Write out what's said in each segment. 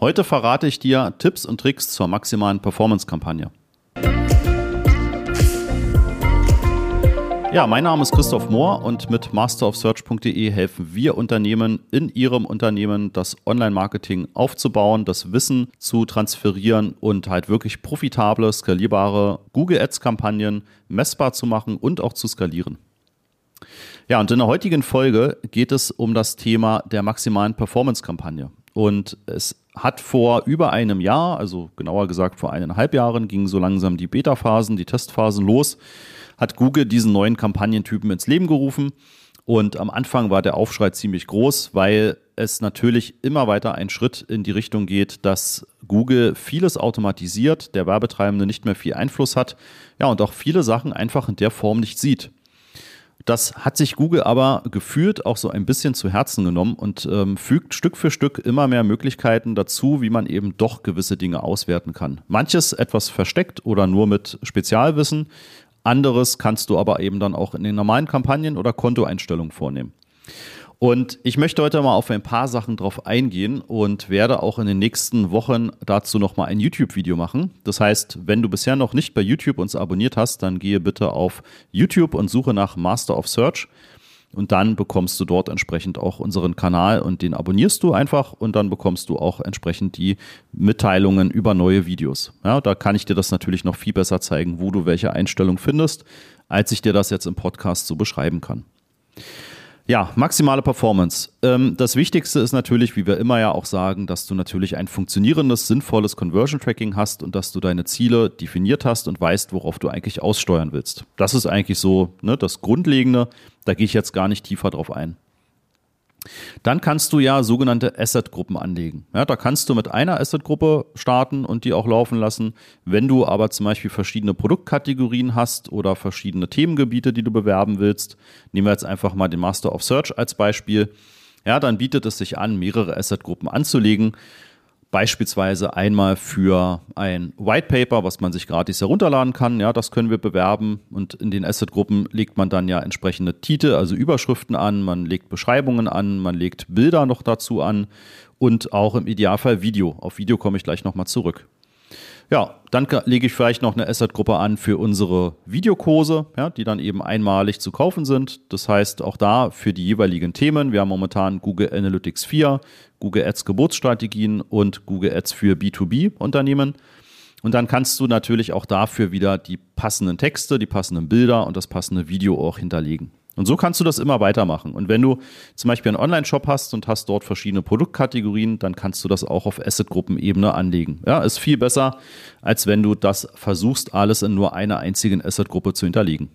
Heute verrate ich dir Tipps und Tricks zur maximalen Performance-Kampagne. Ja, mein Name ist Christoph Mohr und mit masterofsearch.de helfen wir Unternehmen in ihrem Unternehmen das Online-Marketing aufzubauen, das Wissen zu transferieren und halt wirklich profitable, skalierbare Google Ads-Kampagnen messbar zu machen und auch zu skalieren. Ja, und in der heutigen Folge geht es um das Thema der maximalen Performance-Kampagne. Und es hat vor über einem Jahr, also genauer gesagt vor eineinhalb Jahren, gingen so langsam die Beta-Phasen, die Testphasen los hat Google diesen neuen Kampagnentypen ins Leben gerufen. Und am Anfang war der Aufschrei ziemlich groß, weil es natürlich immer weiter ein Schritt in die Richtung geht, dass Google vieles automatisiert, der Werbetreibende nicht mehr viel Einfluss hat, ja, und auch viele Sachen einfach in der Form nicht sieht. Das hat sich Google aber gefühlt auch so ein bisschen zu Herzen genommen und ähm, fügt Stück für Stück immer mehr Möglichkeiten dazu, wie man eben doch gewisse Dinge auswerten kann. Manches etwas versteckt oder nur mit Spezialwissen, anderes kannst du aber eben dann auch in den normalen Kampagnen oder Kontoeinstellungen vornehmen. Und ich möchte heute mal auf ein paar Sachen drauf eingehen und werde auch in den nächsten Wochen dazu nochmal ein YouTube-Video machen. Das heißt, wenn du bisher noch nicht bei YouTube uns abonniert hast, dann gehe bitte auf YouTube und suche nach Master of Search. Und dann bekommst du dort entsprechend auch unseren Kanal und den abonnierst du einfach und dann bekommst du auch entsprechend die Mitteilungen über neue Videos. Ja, da kann ich dir das natürlich noch viel besser zeigen, wo du welche Einstellung findest, als ich dir das jetzt im Podcast so beschreiben kann. Ja, maximale Performance. Ähm, das Wichtigste ist natürlich, wie wir immer ja auch sagen, dass du natürlich ein funktionierendes, sinnvolles Conversion Tracking hast und dass du deine Ziele definiert hast und weißt, worauf du eigentlich aussteuern willst. Das ist eigentlich so ne, das Grundlegende. Da gehe ich jetzt gar nicht tiefer drauf ein. Dann kannst du ja sogenannte Asset-Gruppen anlegen. Ja, da kannst du mit einer Asset-Gruppe starten und die auch laufen lassen. Wenn du aber zum Beispiel verschiedene Produktkategorien hast oder verschiedene Themengebiete, die du bewerben willst, nehmen wir jetzt einfach mal den Master of Search als Beispiel, ja, dann bietet es sich an, mehrere Asset-Gruppen anzulegen. Beispielsweise einmal für ein White Paper, was man sich gratis herunterladen kann. Ja, das können wir bewerben. Und in den Asset-Gruppen legt man dann ja entsprechende Titel, also Überschriften an, man legt Beschreibungen an, man legt Bilder noch dazu an und auch im Idealfall Video. Auf Video komme ich gleich nochmal zurück. Ja, dann lege ich vielleicht noch eine Asset-Gruppe an für unsere Videokurse, ja, die dann eben einmalig zu kaufen sind. Das heißt, auch da für die jeweiligen Themen. Wir haben momentan Google Analytics 4, Google Ads Geburtsstrategien und Google Ads für B2B-Unternehmen. Und dann kannst du natürlich auch dafür wieder die passenden Texte, die passenden Bilder und das passende Video auch hinterlegen. Und so kannst du das immer weitermachen. Und wenn du zum Beispiel einen Online-Shop hast und hast dort verschiedene Produktkategorien, dann kannst du das auch auf Asset-Gruppenebene anlegen. Ja, ist viel besser, als wenn du das versuchst, alles in nur einer einzigen Asset-Gruppe zu hinterlegen.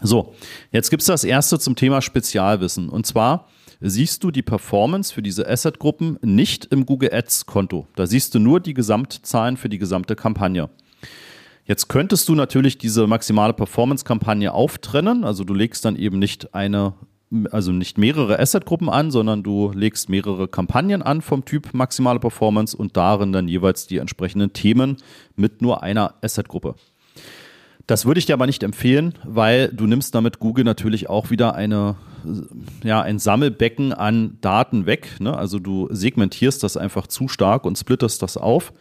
So, jetzt gibt es das erste zum Thema Spezialwissen. Und zwar siehst du die Performance für diese Asset-Gruppen nicht im Google Ads-Konto. Da siehst du nur die Gesamtzahlen für die gesamte Kampagne. Jetzt könntest du natürlich diese maximale Performance-Kampagne auftrennen. Also du legst dann eben nicht eine, also nicht mehrere Asset-Gruppen an, sondern du legst mehrere Kampagnen an vom Typ maximale Performance und darin dann jeweils die entsprechenden Themen mit nur einer Asset-Gruppe. Das würde ich dir aber nicht empfehlen, weil du nimmst damit Google natürlich auch wieder eine, ja, ein Sammelbecken an Daten weg. Ne? Also du segmentierst das einfach zu stark und splittest das auf.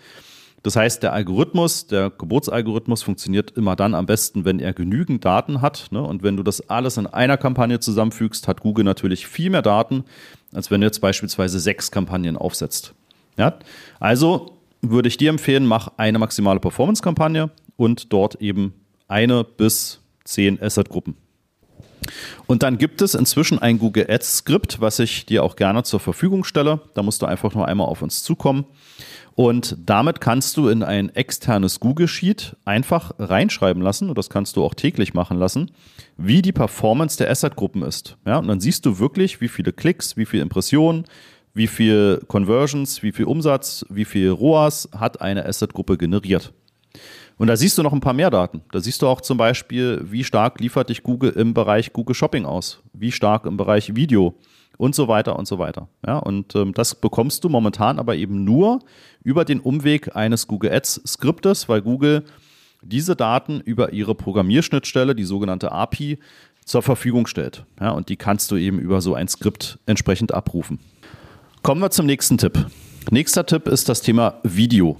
Das heißt, der Algorithmus, der Geburtsalgorithmus funktioniert immer dann am besten, wenn er genügend Daten hat. Ne? Und wenn du das alles in einer Kampagne zusammenfügst, hat Google natürlich viel mehr Daten, als wenn du jetzt beispielsweise sechs Kampagnen aufsetzt. Ja? Also würde ich dir empfehlen, mach eine maximale Performance-Kampagne und dort eben eine bis zehn Asset-Gruppen. Und dann gibt es inzwischen ein Google Ads Skript, was ich dir auch gerne zur Verfügung stelle. Da musst du einfach nur einmal auf uns zukommen. Und damit kannst du in ein externes Google Sheet einfach reinschreiben lassen, und das kannst du auch täglich machen lassen, wie die Performance der Asset-Gruppen ist. Ja, und dann siehst du wirklich, wie viele Klicks, wie viele Impressionen, wie viel Conversions, wie viel Umsatz, wie viel ROAS hat eine Asset-Gruppe generiert. Und da siehst du noch ein paar mehr Daten. Da siehst du auch zum Beispiel, wie stark liefert dich Google im Bereich Google Shopping aus, wie stark im Bereich Video, und so weiter und so weiter. Ja, und ähm, das bekommst du momentan aber eben nur über den Umweg eines Google Ads Skriptes, weil Google diese Daten über ihre Programmierschnittstelle, die sogenannte API, zur Verfügung stellt. Ja, und die kannst du eben über so ein Skript entsprechend abrufen. Kommen wir zum nächsten Tipp. Nächster Tipp ist das Thema Video.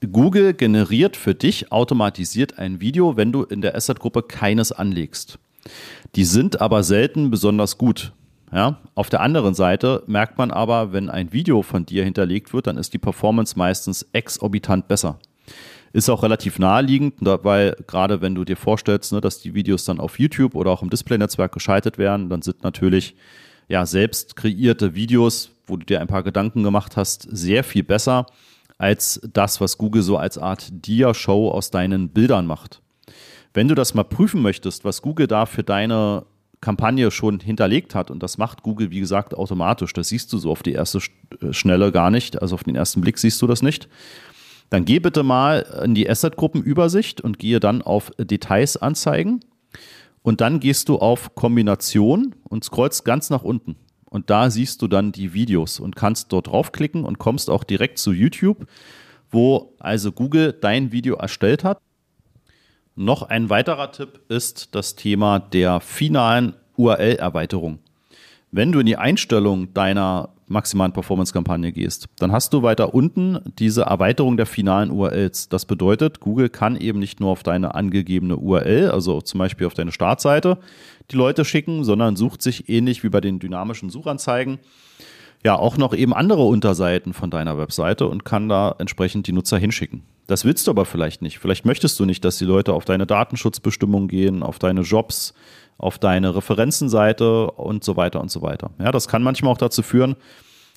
Google generiert für dich automatisiert ein Video, wenn du in der Asset-Gruppe keines anlegst. Die sind aber selten besonders gut. Ja? Auf der anderen Seite merkt man aber, wenn ein Video von dir hinterlegt wird, dann ist die Performance meistens exorbitant besser. Ist auch relativ naheliegend, weil gerade wenn du dir vorstellst, ne, dass die Videos dann auf YouTube oder auch im Display-Netzwerk geschaltet werden, dann sind natürlich ja selbst kreierte Videos, wo du dir ein paar Gedanken gemacht hast, sehr viel besser als das, was Google so als Art Dia-Show aus deinen Bildern macht. Wenn du das mal prüfen möchtest, was Google da für deine Kampagne schon hinterlegt hat, und das macht Google, wie gesagt, automatisch, das siehst du so auf die erste äh, Schnelle gar nicht, also auf den ersten Blick siehst du das nicht, dann geh bitte mal in die Asset-Gruppenübersicht und gehe dann auf Details anzeigen und dann gehst du auf Kombination und scrollst ganz nach unten. Und da siehst du dann die Videos und kannst dort draufklicken und kommst auch direkt zu YouTube, wo also Google dein Video erstellt hat. Noch ein weiterer Tipp ist das Thema der finalen URL-Erweiterung. Wenn du in die Einstellung deiner maximalen Performance-Kampagne gehst, dann hast du weiter unten diese Erweiterung der finalen URLs. Das bedeutet, Google kann eben nicht nur auf deine angegebene URL, also zum Beispiel auf deine Startseite, die Leute schicken, sondern sucht sich ähnlich wie bei den dynamischen Suchanzeigen ja auch noch eben andere Unterseiten von deiner Webseite und kann da entsprechend die Nutzer hinschicken. Das willst du aber vielleicht nicht. Vielleicht möchtest du nicht, dass die Leute auf deine Datenschutzbestimmungen gehen, auf deine Jobs, auf deine Referenzenseite und so weiter und so weiter. Ja, das kann manchmal auch dazu führen,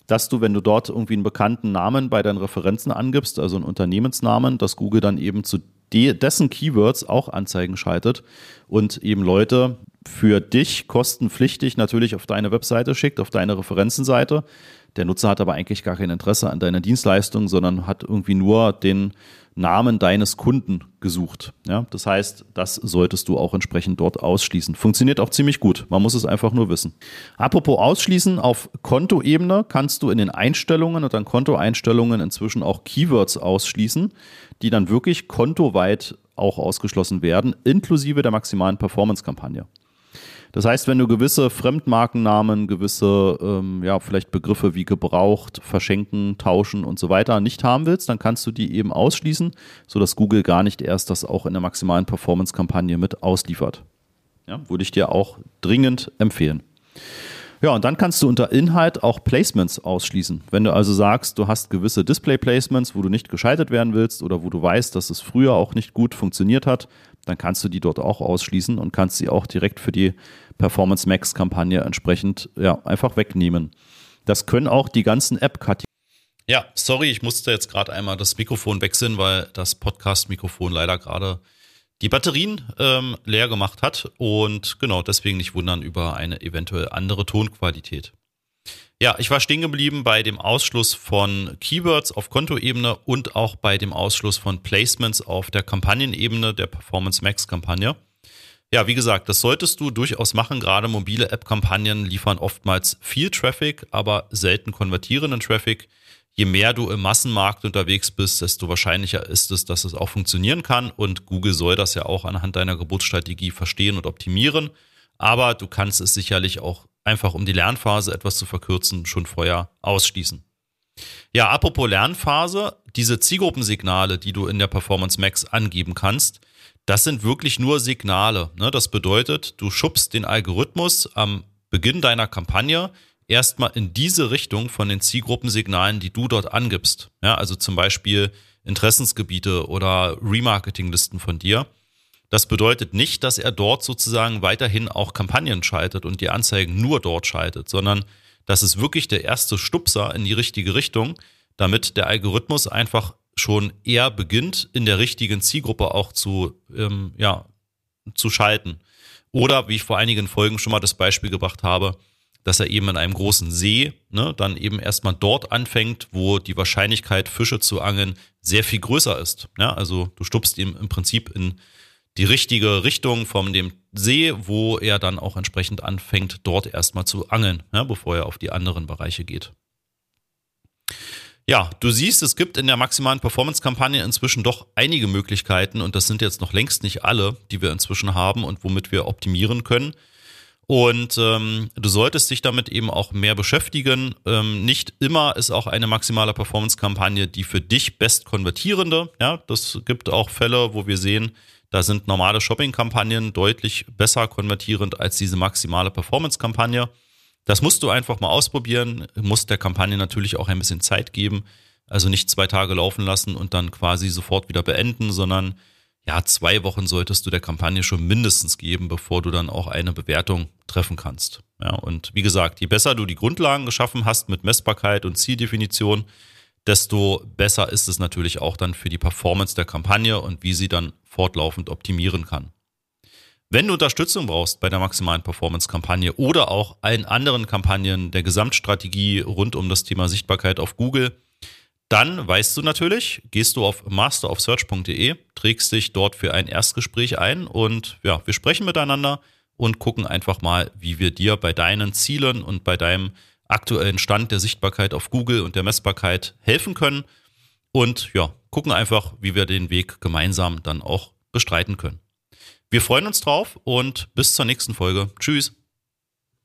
dass du, wenn du dort irgendwie einen bekannten Namen bei deinen Referenzen angibst, also einen Unternehmensnamen, dass Google dann eben zu dessen Keywords auch Anzeigen schaltet und eben Leute für dich kostenpflichtig natürlich auf deine Webseite schickt, auf deine Referenzenseite. Der Nutzer hat aber eigentlich gar kein Interesse an deiner Dienstleistung, sondern hat irgendwie nur den Namen deines Kunden gesucht. Ja, das heißt, das solltest du auch entsprechend dort ausschließen. Funktioniert auch ziemlich gut. Man muss es einfach nur wissen. Apropos ausschließen, auf Kontoebene kannst du in den Einstellungen und dann Kontoeinstellungen inzwischen auch Keywords ausschließen, die dann wirklich kontoweit auch ausgeschlossen werden, inklusive der maximalen Performance-Kampagne. Das heißt, wenn du gewisse Fremdmarkennamen, gewisse, ähm, ja, vielleicht Begriffe wie gebraucht, verschenken, tauschen und so weiter nicht haben willst, dann kannst du die eben ausschließen, sodass Google gar nicht erst das auch in der maximalen Performance-Kampagne mit ausliefert. Ja, würde ich dir auch dringend empfehlen. Ja, und dann kannst du unter Inhalt auch Placements ausschließen. Wenn du also sagst, du hast gewisse Display-Placements, wo du nicht geschaltet werden willst oder wo du weißt, dass es früher auch nicht gut funktioniert hat, dann kannst du die dort auch ausschließen und kannst sie auch direkt für die Performance Max Kampagne entsprechend ja, einfach wegnehmen. Das können auch die ganzen App-Kategorien. Ja, sorry, ich musste jetzt gerade einmal das Mikrofon wechseln, weil das Podcast-Mikrofon leider gerade die Batterien ähm, leer gemacht hat und genau deswegen nicht wundern über eine eventuell andere Tonqualität. Ja, ich war stehen geblieben bei dem Ausschluss von Keywords auf Kontoebene und auch bei dem Ausschluss von Placements auf der Kampagnenebene der Performance Max Kampagne. Ja, wie gesagt, das solltest du durchaus machen. Gerade mobile App-Kampagnen liefern oftmals viel Traffic, aber selten konvertierenden Traffic. Je mehr du im Massenmarkt unterwegs bist, desto wahrscheinlicher ist es, dass es auch funktionieren kann. Und Google soll das ja auch anhand deiner Geburtsstrategie verstehen und optimieren. Aber du kannst es sicherlich auch einfach um die Lernphase etwas zu verkürzen, schon vorher ausschließen. Ja, apropos Lernphase, diese Zielgruppensignale, die du in der Performance Max angeben kannst, das sind wirklich nur Signale. Ne? Das bedeutet, du schubst den Algorithmus am Beginn deiner Kampagne erstmal in diese Richtung von den Zielgruppensignalen, die du dort angibst. Ja, also zum Beispiel Interessensgebiete oder Remarketinglisten von dir. Das bedeutet nicht, dass er dort sozusagen weiterhin auch Kampagnen schaltet und die Anzeigen nur dort schaltet, sondern das ist wirklich der erste Stupser in die richtige Richtung, damit der Algorithmus einfach schon eher beginnt, in der richtigen Zielgruppe auch zu, ähm, ja, zu schalten. Oder, wie ich vor einigen Folgen schon mal das Beispiel gebracht habe, dass er eben in einem großen See ne, dann eben erstmal dort anfängt, wo die Wahrscheinlichkeit, Fische zu angeln, sehr viel größer ist. Ja, also du stupst ihm im Prinzip in die richtige Richtung von dem See, wo er dann auch entsprechend anfängt, dort erstmal zu angeln, ja, bevor er auf die anderen Bereiche geht. Ja, du siehst, es gibt in der maximalen Performance-Kampagne inzwischen doch einige Möglichkeiten und das sind jetzt noch längst nicht alle, die wir inzwischen haben und womit wir optimieren können. Und ähm, du solltest dich damit eben auch mehr beschäftigen. Ähm, nicht immer ist auch eine maximale Performance-Kampagne die für dich best konvertierende. Ja, das gibt auch Fälle, wo wir sehen, da sind normale Shopping-Kampagnen deutlich besser konvertierend als diese maximale Performance-Kampagne. Das musst du einfach mal ausprobieren, musst der Kampagne natürlich auch ein bisschen Zeit geben. Also nicht zwei Tage laufen lassen und dann quasi sofort wieder beenden, sondern ja, zwei Wochen solltest du der Kampagne schon mindestens geben, bevor du dann auch eine Bewertung treffen kannst. Ja, und wie gesagt, je besser du die Grundlagen geschaffen hast mit Messbarkeit und Zieldefinition, desto besser ist es natürlich auch dann für die Performance der Kampagne und wie sie dann fortlaufend optimieren kann. Wenn du Unterstützung brauchst bei der maximalen Performance-Kampagne oder auch allen anderen Kampagnen der Gesamtstrategie rund um das Thema Sichtbarkeit auf Google, dann weißt du natürlich, gehst du auf masterofsearch.de, trägst dich dort für ein Erstgespräch ein und ja, wir sprechen miteinander und gucken einfach mal, wie wir dir bei deinen Zielen und bei deinem aktuellen Stand der Sichtbarkeit auf Google und der Messbarkeit helfen können und ja, gucken einfach, wie wir den Weg gemeinsam dann auch bestreiten können. Wir freuen uns drauf und bis zur nächsten Folge. Tschüss.